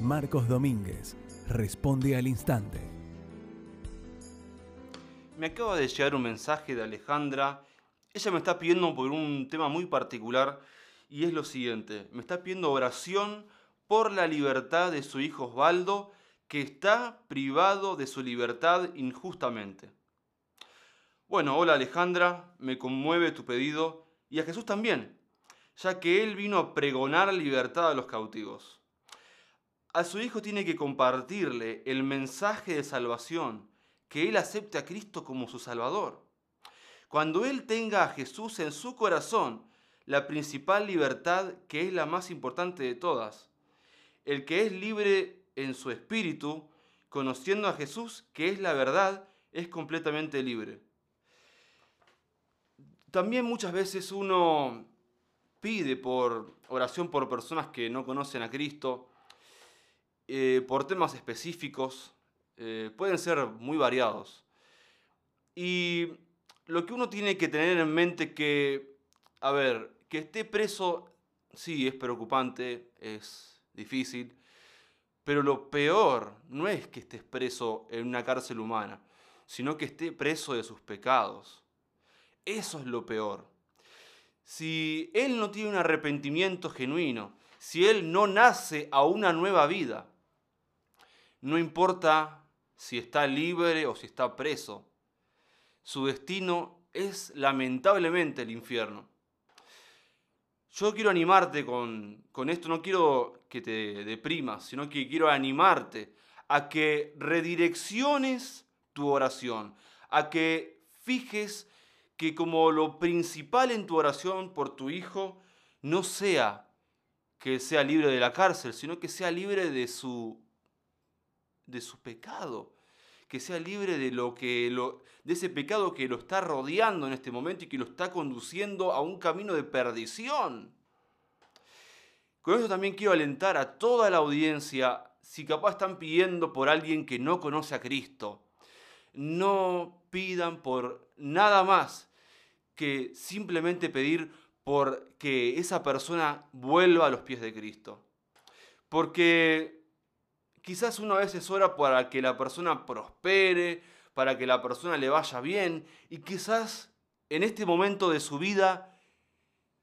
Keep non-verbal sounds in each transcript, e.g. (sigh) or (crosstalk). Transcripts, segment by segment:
Marcos Domínguez responde al instante. Me acaba de llegar un mensaje de Alejandra. Ella me está pidiendo por un tema muy particular y es lo siguiente. Me está pidiendo oración por la libertad de su hijo Osvaldo que está privado de su libertad injustamente. Bueno, hola Alejandra, me conmueve tu pedido y a Jesús también, ya que Él vino a pregonar libertad a los cautivos. A su hijo tiene que compartirle el mensaje de salvación, que Él acepte a Cristo como su Salvador. Cuando Él tenga a Jesús en su corazón, la principal libertad que es la más importante de todas, el que es libre en su espíritu, conociendo a Jesús, que es la verdad, es completamente libre. También muchas veces uno pide por oración por personas que no conocen a Cristo, eh, por temas específicos, eh, pueden ser muy variados. Y lo que uno tiene que tener en mente que, a ver, que esté preso, sí, es preocupante, es difícil, pero lo peor no es que estés preso en una cárcel humana, sino que esté preso de sus pecados. Eso es lo peor. Si él no tiene un arrepentimiento genuino, si él no nace a una nueva vida, no importa si está libre o si está preso, su destino es lamentablemente el infierno. Yo quiero animarte con, con esto, no quiero que te deprimas, sino que quiero animarte a que redirecciones tu oración, a que fijes que como lo principal en tu oración por tu hijo no sea que sea libre de la cárcel, sino que sea libre de su, de su pecado, que sea libre de, lo que lo, de ese pecado que lo está rodeando en este momento y que lo está conduciendo a un camino de perdición. Con esto también quiero alentar a toda la audiencia, si capaz están pidiendo por alguien que no conoce a Cristo, no pidan por nada más que simplemente pedir por que esa persona vuelva a los pies de Cristo. Porque quizás uno a veces ora para que la persona prospere, para que la persona le vaya bien, y quizás en este momento de su vida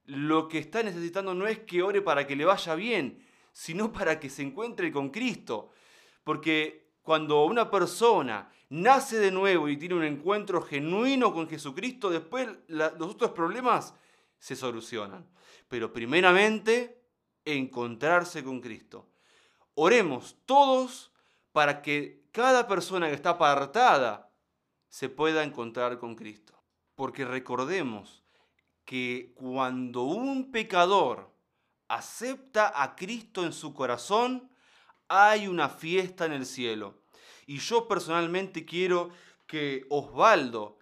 lo que está necesitando no es que ore para que le vaya bien, sino (laughs) para que se encuentre con Cristo. Porque cuando una persona nace de nuevo y tiene un encuentro genuino con Jesucristo, después los otros problemas se solucionan. Pero primeramente, encontrarse con Cristo. Oremos todos para que cada persona que está apartada se pueda encontrar con Cristo. Porque recordemos que cuando un pecador acepta a Cristo en su corazón, hay una fiesta en el cielo. Y yo personalmente quiero que Osvaldo,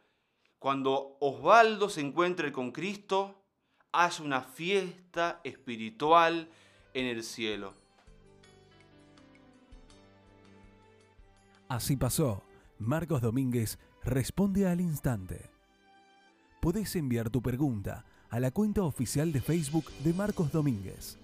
cuando Osvaldo se encuentre con Cristo, haya una fiesta espiritual en el cielo. Así pasó. Marcos Domínguez responde al instante. Podés enviar tu pregunta a la cuenta oficial de Facebook de Marcos Domínguez